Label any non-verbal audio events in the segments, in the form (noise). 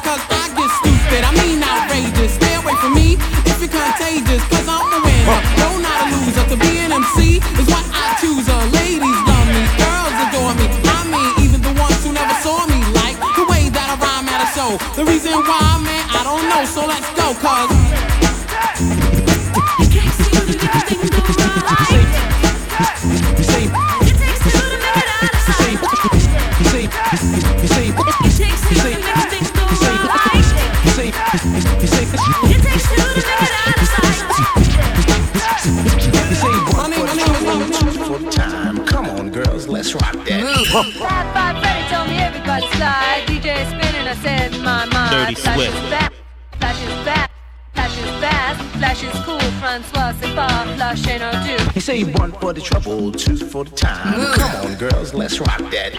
because I get stupid. I mean outrageous. Stay away from me if you're contagious. Cause I'm the winner. No, not a loser. To be an MC is what I choose. A ladies love me, girls adore me. I mean, even the ones who never saw me like the way that I rhyme at a show. The reason why, man, I don't know. So let's go, cause. Bad, bad Freddy told me everybody slide. DJ spinning, I said in my mind. Dirty Swift. Flash is back. Flash is fast, flash is cool, Francois c'est pas flash ain't no do. He say one for the trouble, two for the time. Mm. Come on, girls, let's rock that.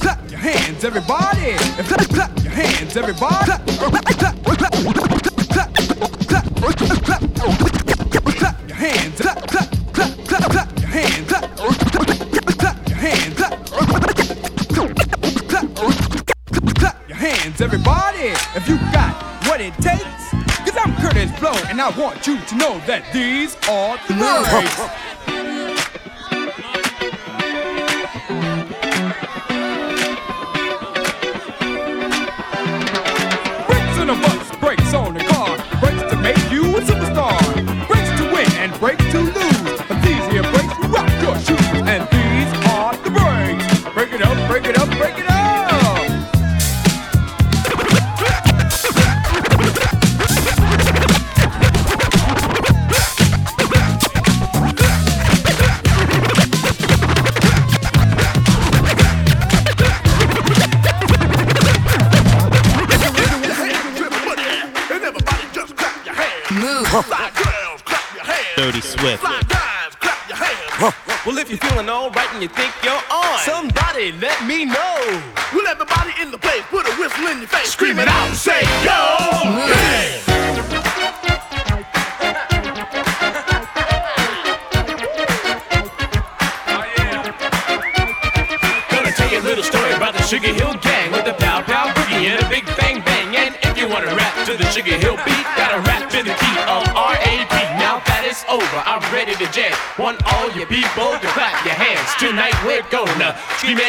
Clap your hands, everybody! Clap your hands, everybody! I want you to know that these are (laughs) the nerds.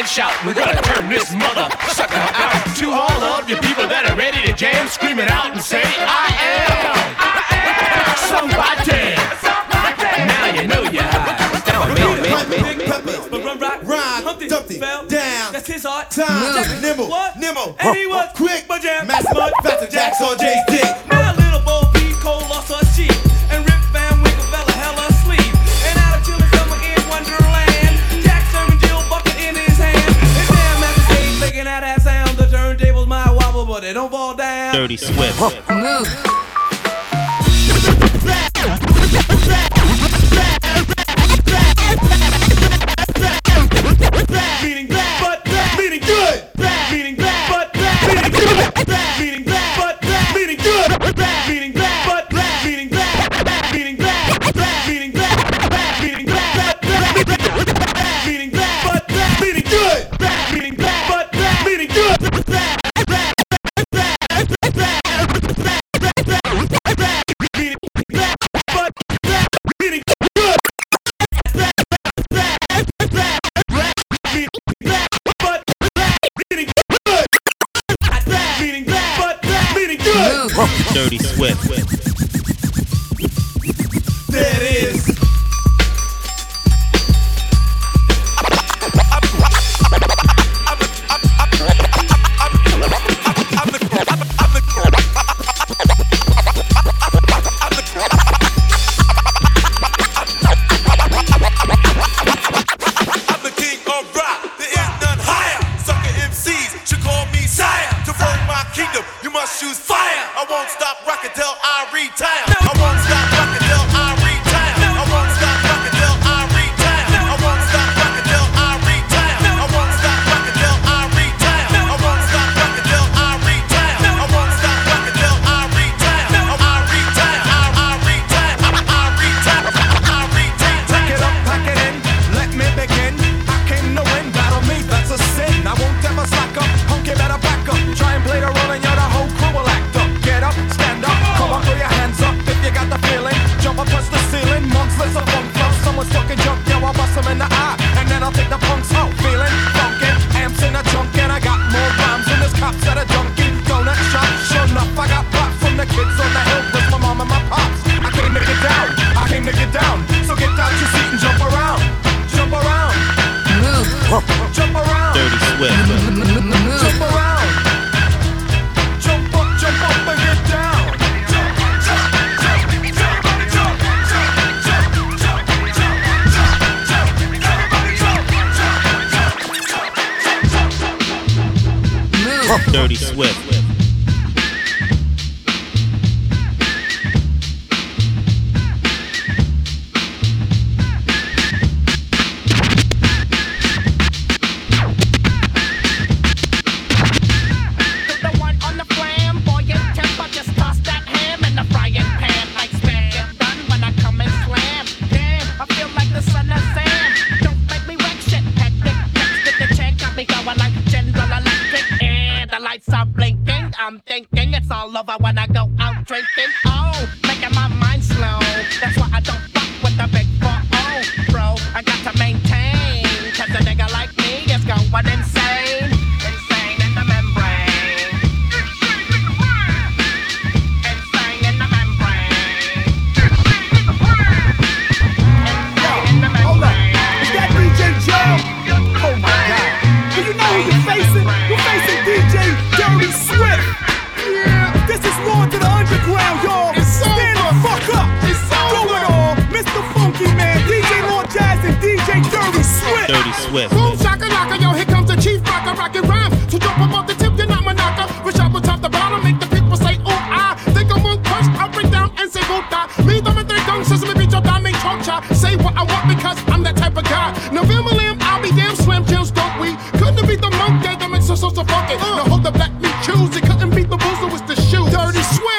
and shout. We're gonna turn this mother sucker out to all of you people that are ready to jam, screaming out and say, I am, I am somebody. somebody. Now you know you have. Down, man, man, man, man, man, man. Rhyme, Humpty, fell down. That's his art. Time, nimble, nimble. And he was.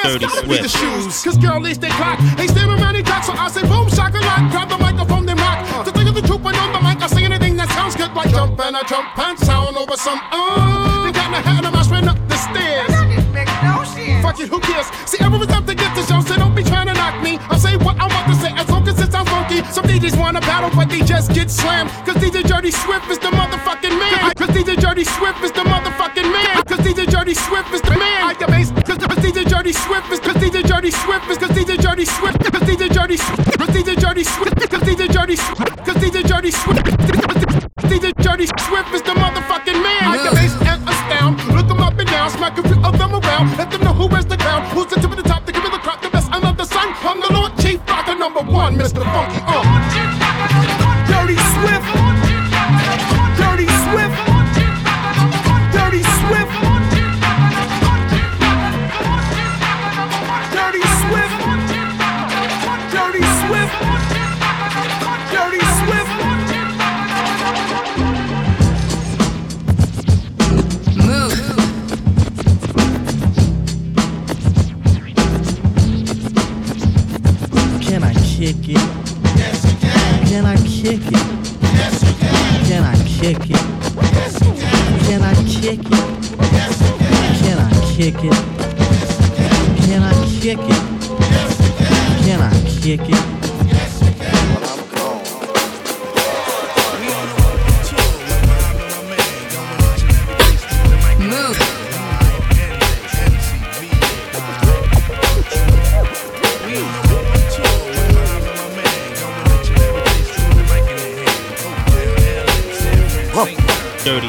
dirty. The shoes, cause girl least they clock. They stare around and so I say boom, shock a lot. Grab the microphone, then rock. Uh. To think of the truth, when on the mic, I say anything that sounds good. Like jump and I jump and sound over some. Uh, they got my hat and I'm ran up the stairs. Fuck it, who cares? See, everyone's up to get the show, so don't be trying to knock me. I'll say what I want to say as long as it sounds funky. Some DJs wanna battle, but they just get slammed. Cause DJ Dirty Swift is the motherfucking man. Cause DJ Dirty Swift is the motherfucking man. Cause DJ Dirty Swift is the man. I can base Cause DJ Dirty Swift is cause DJ Dirty Swift is cause DJ Dirty Swift cause DJ Dirty Swift cause DJ Dirty Swift cause DJ Dirty Swift cause DJ Dirty Swift DJ Dirty Swift is the motherfucking man. I can face and astound. Look them up and down, smack a few of them around. Let them know who wears the crown. Who's the tip of the top, the give me the crop, the best. under the sun. I'm the Lord Chief Rocker number one, Mr. Funky. kick it? Can I kick it? Can I kick it? Can I kick it? Move. Dirty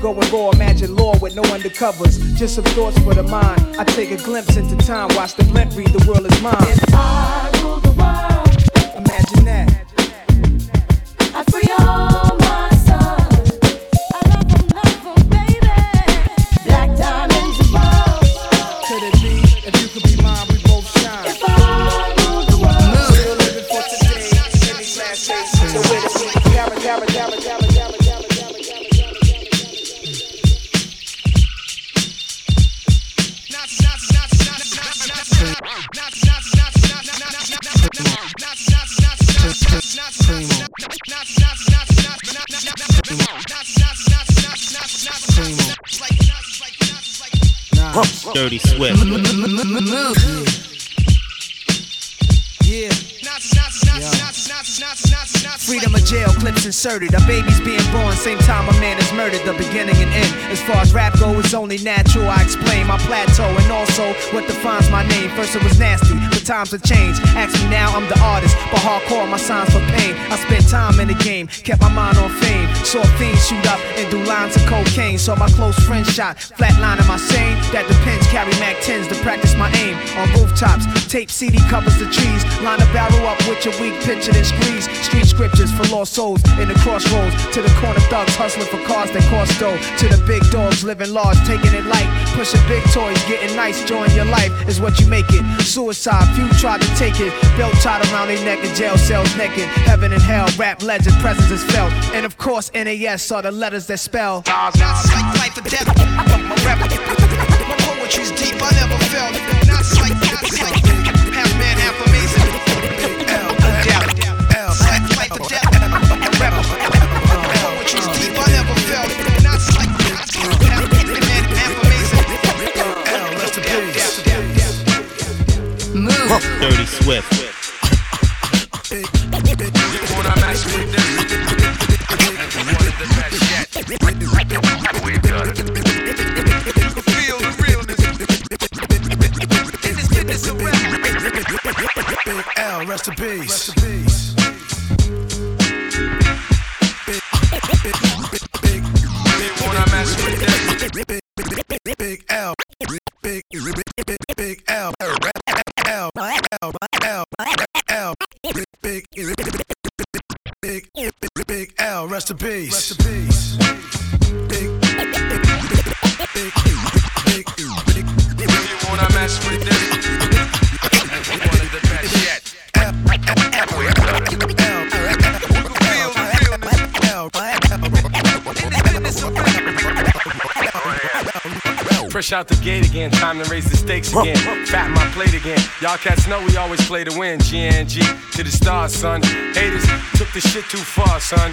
Going raw, imagine law with no undercovers. Just some thoughts for the mind. I take a glimpse into time, watch the blimp read the world is mine. If I rule the world, imagine that. I free all inserted. A baby's being born, same time a man is murdered. The beginning and end. As far as rap go, it's only natural. I explain my plateau and also what defines my name. First it was nasty, but times have changed. Ask me now, I'm the artist, but hardcore my signs for pain. I spent time in the game, kept my mind on fame. Saw fiends shoot up and do lines of cocaine. Saw my close friend shot, flatline am I sane? That depends. Carry Mac 10s to practice my aim on rooftops. Tape CD covers the trees. Line a barrel up with your weak picture and squeeze. Street scriptures for lost souls in the crossroads. To the corner thugs hustling for cars that cost dough. To the big dogs living large, taking it light. Pushing big toys, getting nice, join your life is what you make it. Suicide, few tried to take it. Belt tied around their neck in jail cells naked. Heaven and hell, rap legend, presence is felt. And of course, NAS are the letters that spell. Like life or death. Time to raise the stakes again. Fat my plate again. Y'all cats know we always play to win. GNG to the stars, son. Haters took the shit too far, son.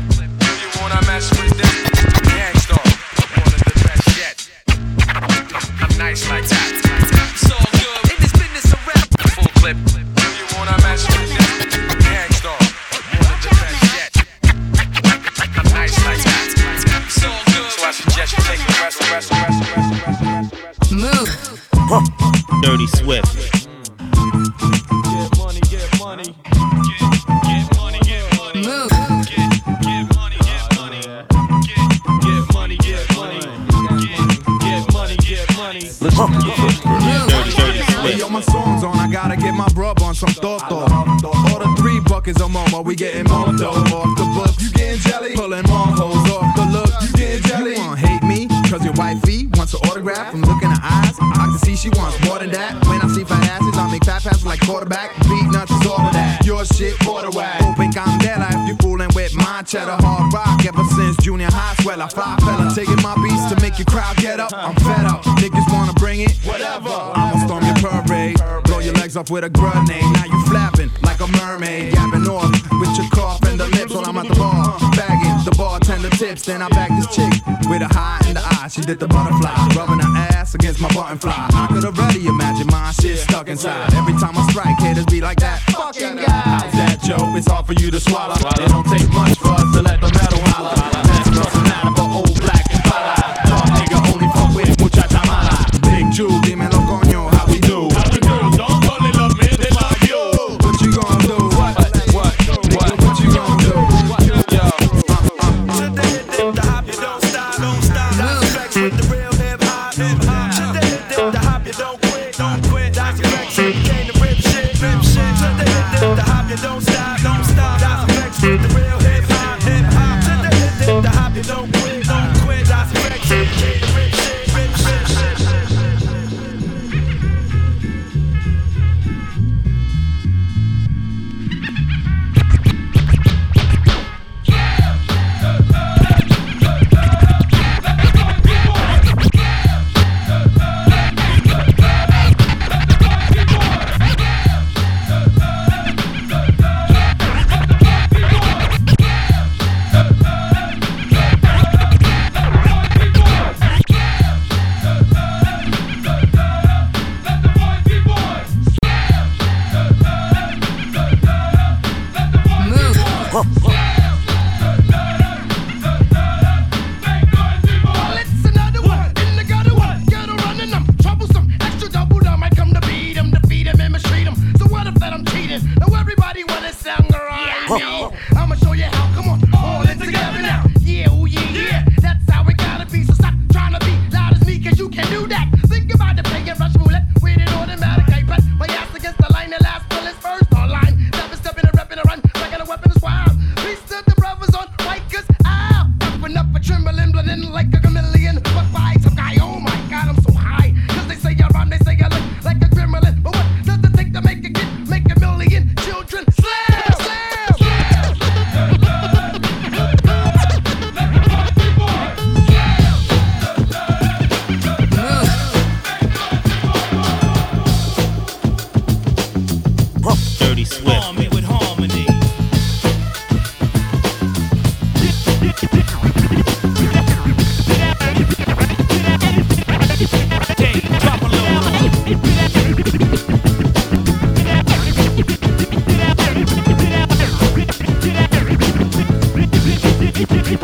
Clip. Do you wanna mess with this? One of the best yet. I'm nice like that. It's all good. In this business rap. Full clip. Do you wanna mess with this? Move. Dirty Swift. Some thought thought. All the three buckets of momo, we getting more dough off the books. You getting jelly? Pulling more hoes off the look. You getting jelly? You wanna hate me? Cause your wifey wants an autograph from looking her eyes. I can see she wants more than that. When I see fat asses, I make fat passes like quarterback. Beatnuts is all of that. Your shit, border whack. Open candela if you fooling with my cheddar hard rock. Ever since junior high, swell I fly fella. Taking my beats to make your crowd get up. I'm With a grenade. Now you flapping like a mermaid. Yapping off with your cough and the lips while I'm at the bar. Bagging the bartender tips. Then I bag this chick with a high in the eye. She did the butterfly. Rubbing her ass against my button fly. I could already imagine my shit stuck inside. Every time I strike, haters be like that. Fucking guy. How's that, Joe? It's hard for you to swallow. It don't take much for us to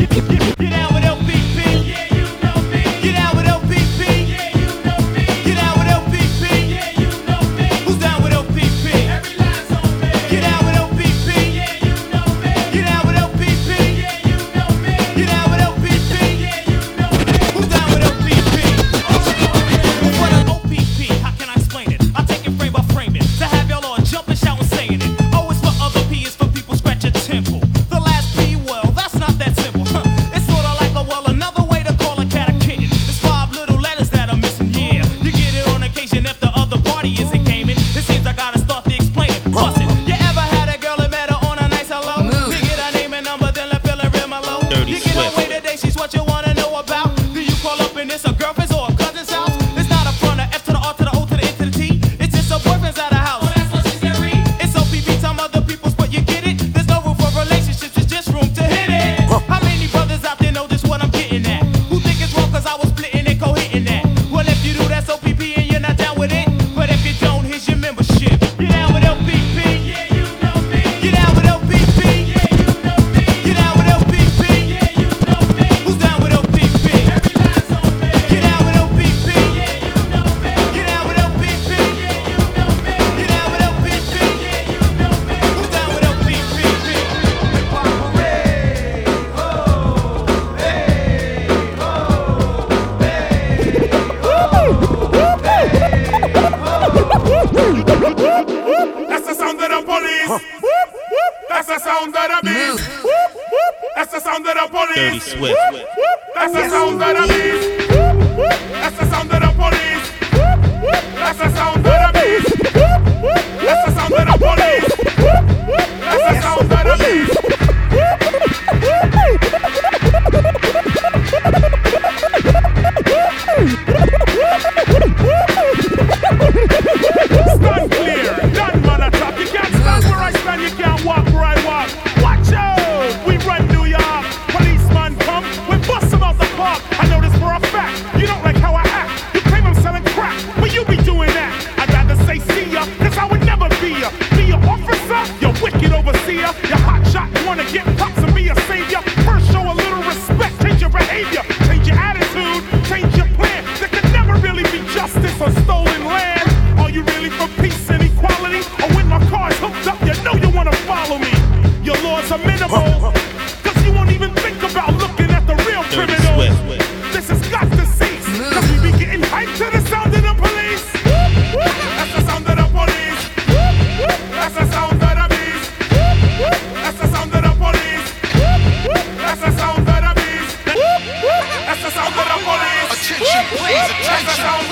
Get out with LPP. Dirty Swift. That's the sound of the beast.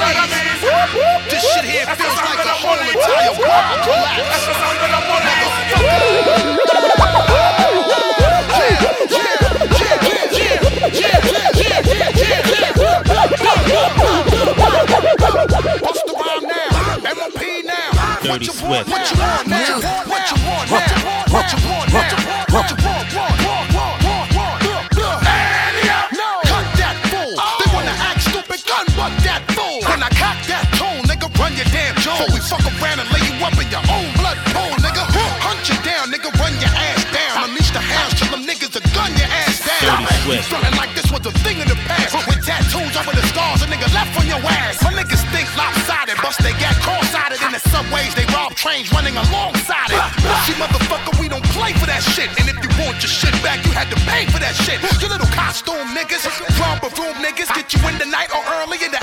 This shit here feels like a the whole entire world collapse. That's the sound of the police. What's the rhyme now? What Dirty you Swift. want? What you want now? What you want now? What you want now? What you want? Want? I cock that tone, nigga, run your damn jaw. We fuck around and lay you up in your own blood pool, nigga. Hunt you down, nigga, run your ass down. Unleash the hounds, tell them niggas to gun your ass down. Feeling like this was a thing in the past. With tattoos over the scars, a nigga left on your ass. My niggas think lopsided, bust they got cross-sided in the subways. They rob trains running alongside it. See, motherfucker, we don't play for that shit. And if you want your shit back, you had to pay for that shit. You little costume niggas, romper room niggas, get you in the night or early in the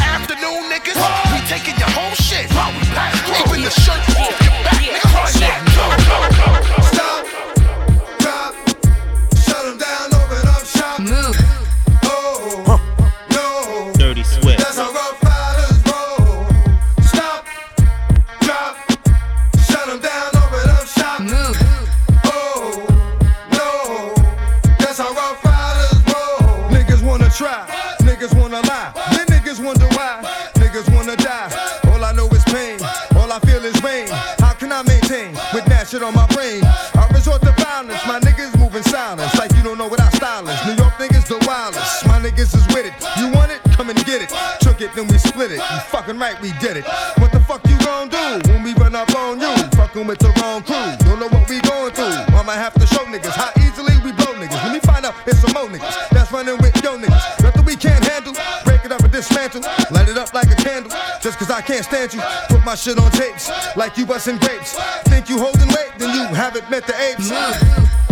then we split it. You fucking right, we did it. What the fuck you gon' do when we run up on you? Fucking with the wrong crew. Don't know what we going through. I'ma have to show niggas how easily we blow niggas. Let me find out it's some more niggas that's running with yo niggas. Nothing we can't handle. Break it up and dismantle. Light it up like a candle. Just cause I can't stand you. Put my shit on tapes like you busting grapes. Think you holding weight, then you haven't met the apes. Stop,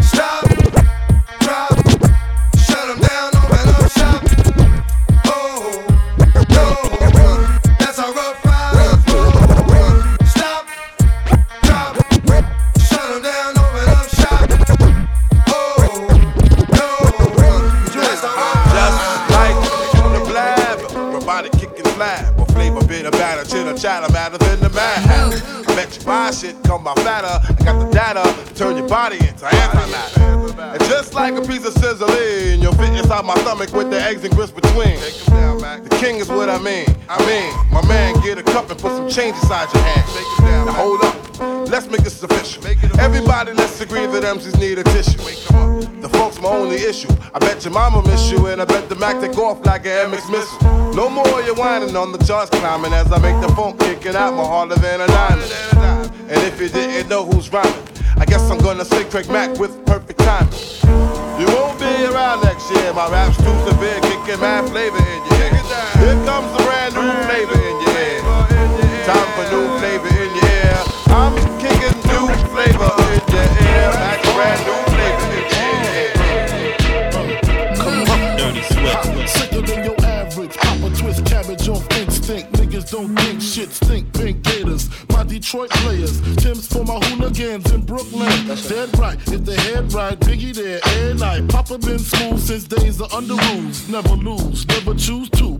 like a piece of sizzling, you'll fit inside my stomach with the eggs and grits between. The king is what I mean. I mean, my man, get a cup and put some change inside your hand. Now hold up, let's make this official. Everybody, let's agree that MCs need a tissue. The folks my only issue. I bet your mama miss you, and I bet the Mac take off like an MX missile. No more you whining on the charts climbing as I make the phone kicking out more harder than a diamond. And if you didn't know who's rhyming, I guess I'm gonna say Craig Mack with. You won't be around next year. My rap's too severe, kicking mad flavor in your ear. Here comes the brand new flavor in your ear. Time for new flavor in your ear. I'm kicking new flavor in your ear. That's brand new flavor in your ear. Dirty Swift. Sicker than your average. Pop a twist cabbage off instinct. Don't think shit stink, pink gators. My Detroit players, Tim's for my hooligans in Brooklyn. That's Dead right, if the head right, Biggie there, every night. Papa been smooth since days of under rules. Never lose, never choose to.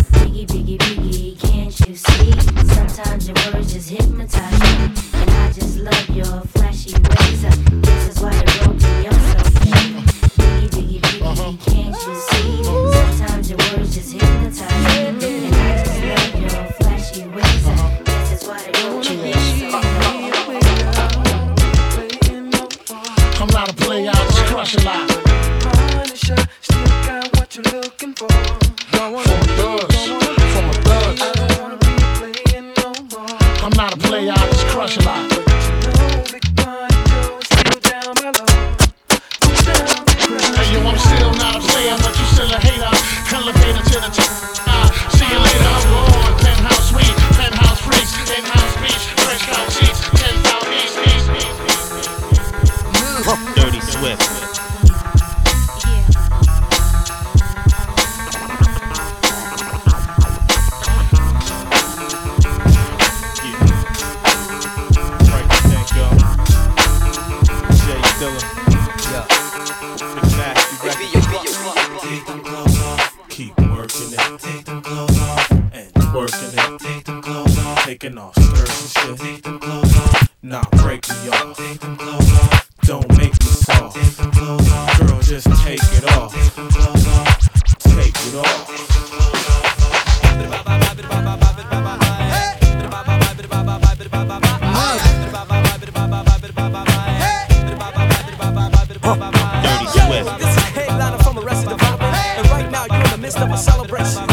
Biggie, biggie, biggie, can't you see? Sometimes your words just hypnotize me. And I just love your flashy ways. Of a celebration.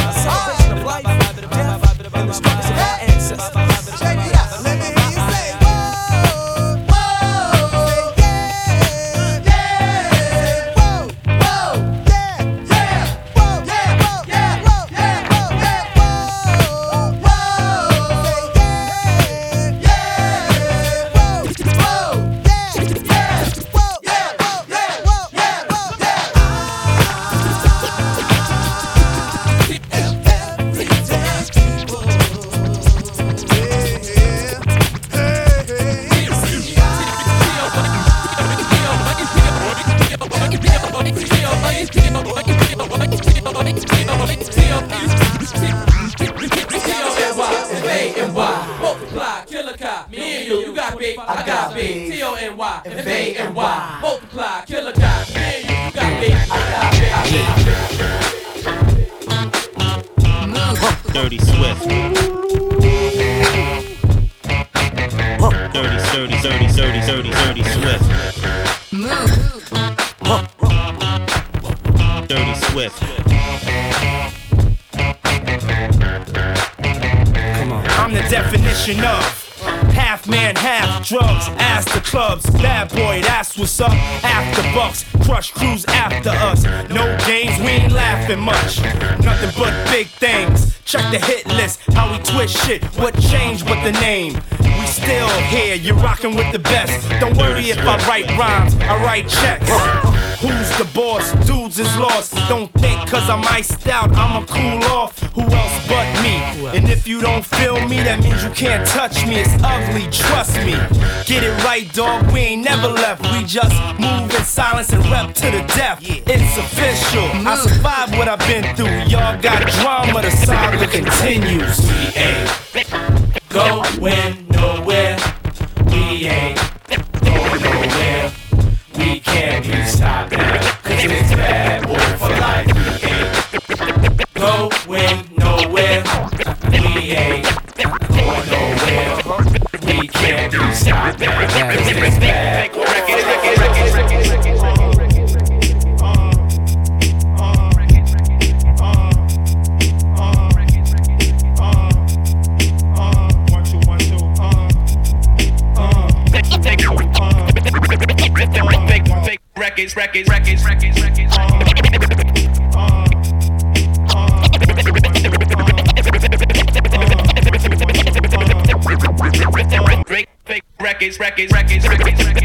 Half drugs. Ask the clubs, bad boy, that's what's up. After bucks, crush crews after us. No games, we ain't laughing much. Nothing but big things. Check the hit list, how we twist shit. What changed with the name? We still here, you're rocking with the best. Don't worry if I write rhymes, I write checks. Who's the boss? Dudes is lost. Don't think cause I'm iced out, I'ma cool off. Who else but me? And if you don't feel me, that means you can't touch me. It's ugly, trust me. Get it right, dog. We ain't never left. We just move in silence and rep to the death. It's official. I survived what I've been through. Y'all got drama, the saga continues. We ain't going nowhere. We ain't going nowhere. We can't be stopped now. Cause it's bad boy for life. We ain't going nowhere. We ain't going nowhere. We can't be stopped now. Cause it's bad boy for records, records, records, records, records. Records, records, records, records, records.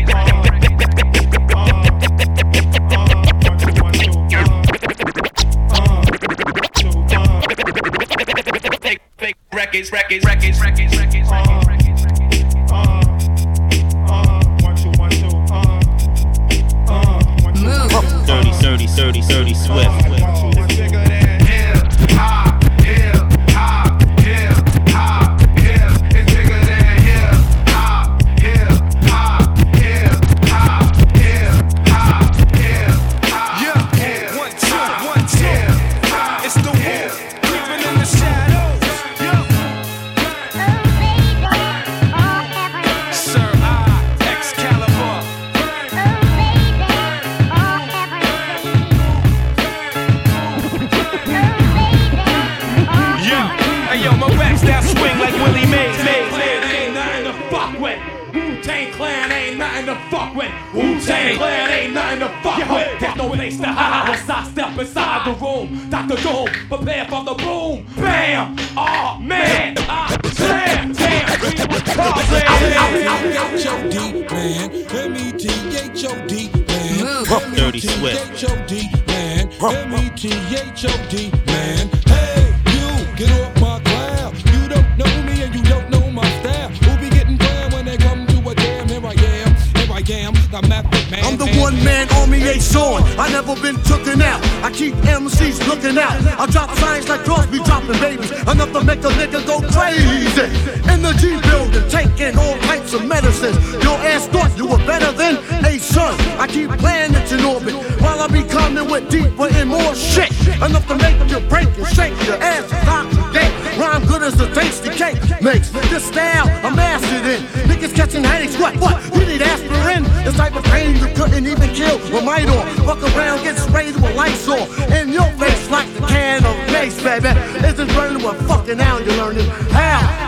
Army on. I never been tooken out. I keep MCs looking out. I drop signs like Crosby dropping babies. Enough to make a nigga go crazy. In the G building, taking all types of medicines. Your ass thought you were better than a son. I keep planets in orbit while I be coming with deeper and more shit. Enough to make you break and shake your ass. Stop today. Rhyme good as a tasty cake makes. This style I'm mastered in. Niggas catching headaches. What? What? You need aspirin? This type of pain you couldn't even kill with might on. Fuck around, get sprayed with on. In your face like the can of mace, baby. Isn't burning what fucking now you're learning. How?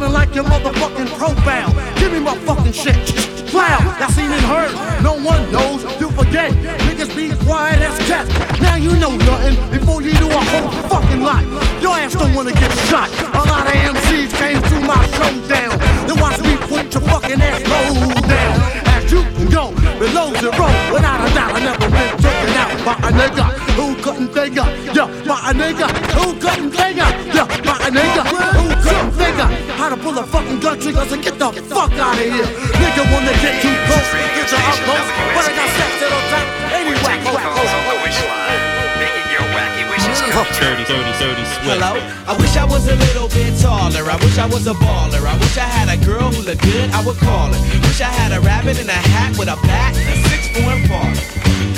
I like your motherfucking profile. Give me my fucking shit. Wow, y'all seen heard. No one knows. You forget. Niggas be quiet as cats. Now you know nothing before you do a whole fucking lot. Your ass don't wanna get shot. A lot of MCs came through my showdown. Then watch me put your fucking ass low down. As you can go below zero without a doubt. I never been taken out by a nigga who couldn't figure. Yeah, by a nigga who couldn't figure. Yeah, by a nigga who couldn't figure how to pull a fucking gun trigger. So get the fuck out of here. Nigga wanna get too close, get your up close. But I got sex at all time. Anyway, Dirty, dirty, dirty Swift. Hello? I wish I was a little bit taller. I wish I was a baller. I wish I had a girl who looked good, I would call her. Wish I had a rabbit in a hat with a bat and a six form baller.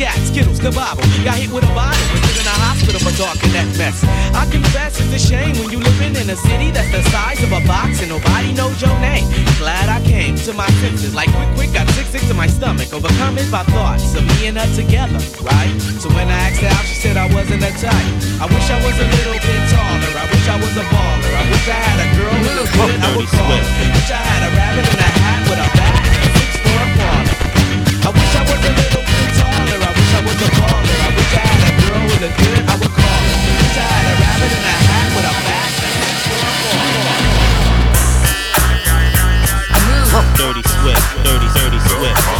scat, skittles, kabobble. Got hit with a bottle, was in a hospital for talking that mess. I confess it's a shame when you living in a city that's the size of a box and nobody knows your name. Glad I came to my senses, like quick, quick, got sick, sick to my stomach, overcome it by thoughts of me and her together, right? So when I asked her out, she said I wasn't a type. I wish I was a little bit taller. I wish I was a baller. I wish I had a girl who looked good. I would call. Wish I had a rabbit in a hat with a Dirty Swift. Dirty, dirty Swift.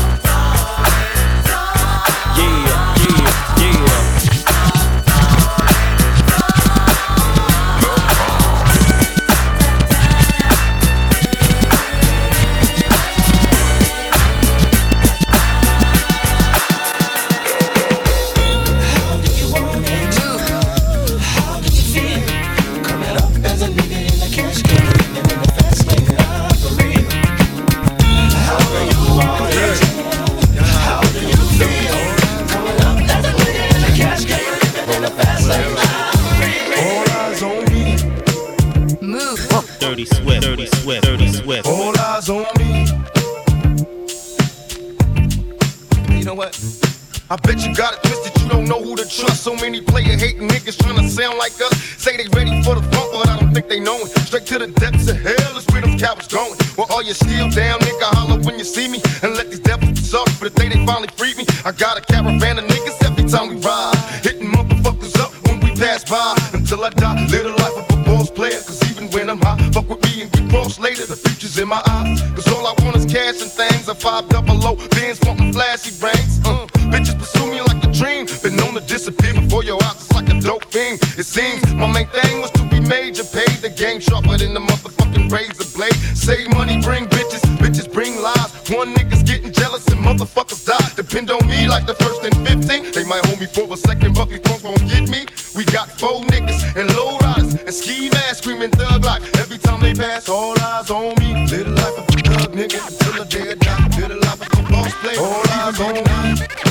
Yeah. ready for the funk, but I don't think they know it. Straight to the depths of hell is where them cowards going. Well, all you steel down, nigga, holler when you see me. And let these devils suck for the day they finally freed me. I got a caravan of niggas every time we ride. Hitting motherfuckers up when we pass by. Until I die, live the life of a boss player. Cause even when I'm high, fuck with me and get cross later. The future's in my eyes. Cause all I want is cash and things. I five It seems my main thing was to be major, paid the game sharper than the motherfucking razor blade. Save money, bring bitches, bitches bring lies. One nigga's getting jealous and motherfuckers die. Depend on me like the first and 15. They might hold me for a second, but these won't get me. We got four niggas and low riders and ski masks screaming thug like every time they pass. All eyes on me, little life of a thug nigga until the day I die. Little life of a boss player, all eyes on me.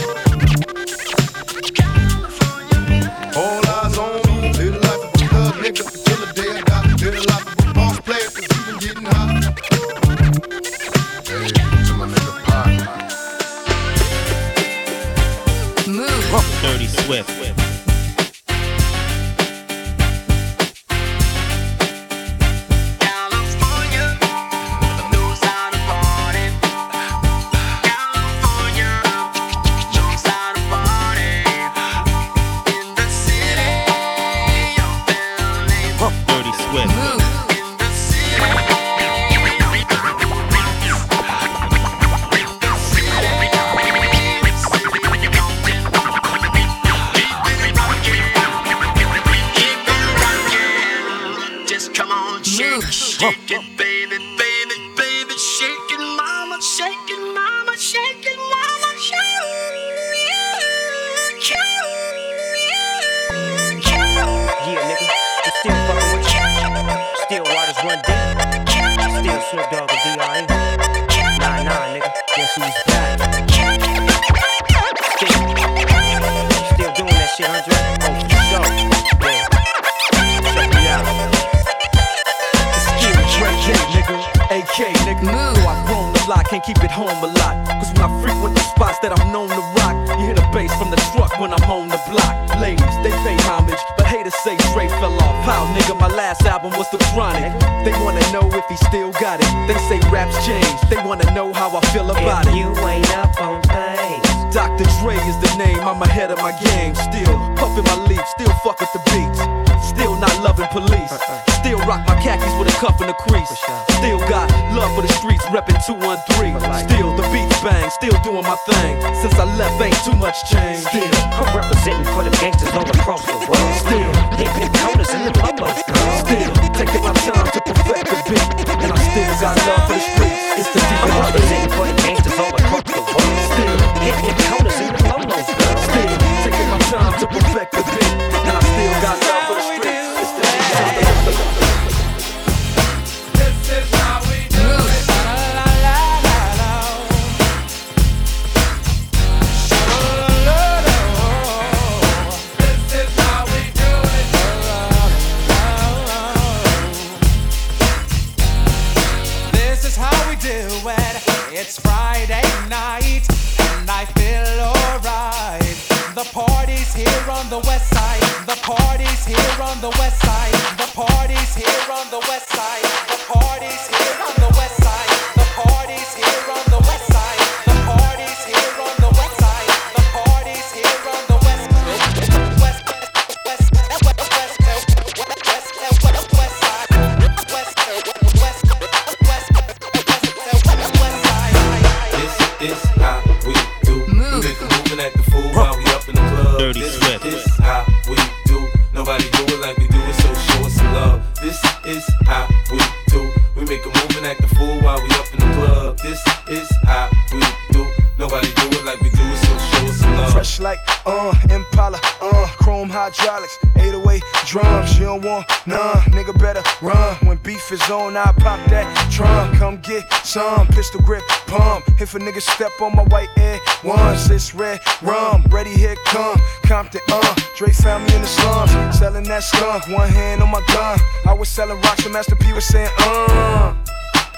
Hydraulics, 808 drums. You don't want none, nigga better run. When beef is on, I pop that trunk. Come get some pistol grip pump. If a nigga step on my white air once, it's red rum. Ready, here come Compton, uh. Dre found me in the slums, selling that skunk. One hand on my gun. I was selling rocks, and Master P was saying, uh.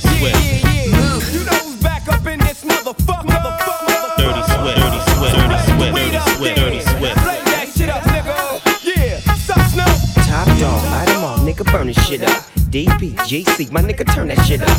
Dirty Swift, You know who's back up in this motherfucker? Motherfucker. Dirty Swift, Dirty Swift, Dirty Swift, Dirty Swift, Dirty Swift. Play that shit up, nigga. Yeah, suck Snoop. Top dog, light 'em off, nigga, burn this shit up. DP, GC, my nigga, turn that shit up.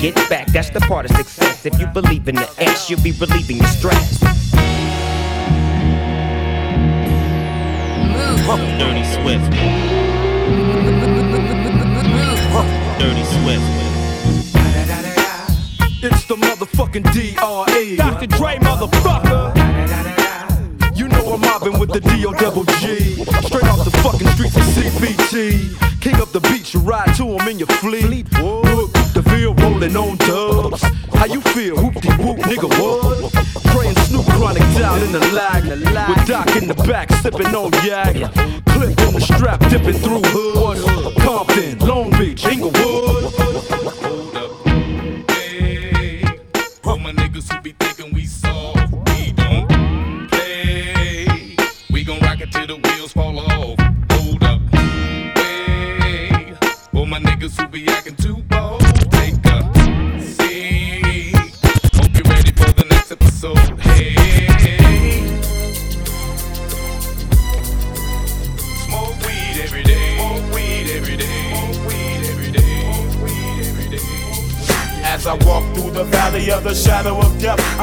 get back, that's the part of success. If you believe in the ass, you'll be relieving your stress. Dirty Swift. Dirty Swift. It's the motherfucking D.R.E. Dr. Dre, motherfucker. You know I'm mobbing with the D.O. double G. Straight off the fucking streets of CPT. King up the beach, you ride to him in your fleet. Look, the field rolling on dubs. How you feel? Whoop de whoop, nigga, what? Praying Snoop Chronic down in the lag. With Doc in the back, sipping on yak. Clip in the strap, dipping through hood. Compton, Long Beach, Inglewood.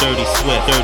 dirty, swift,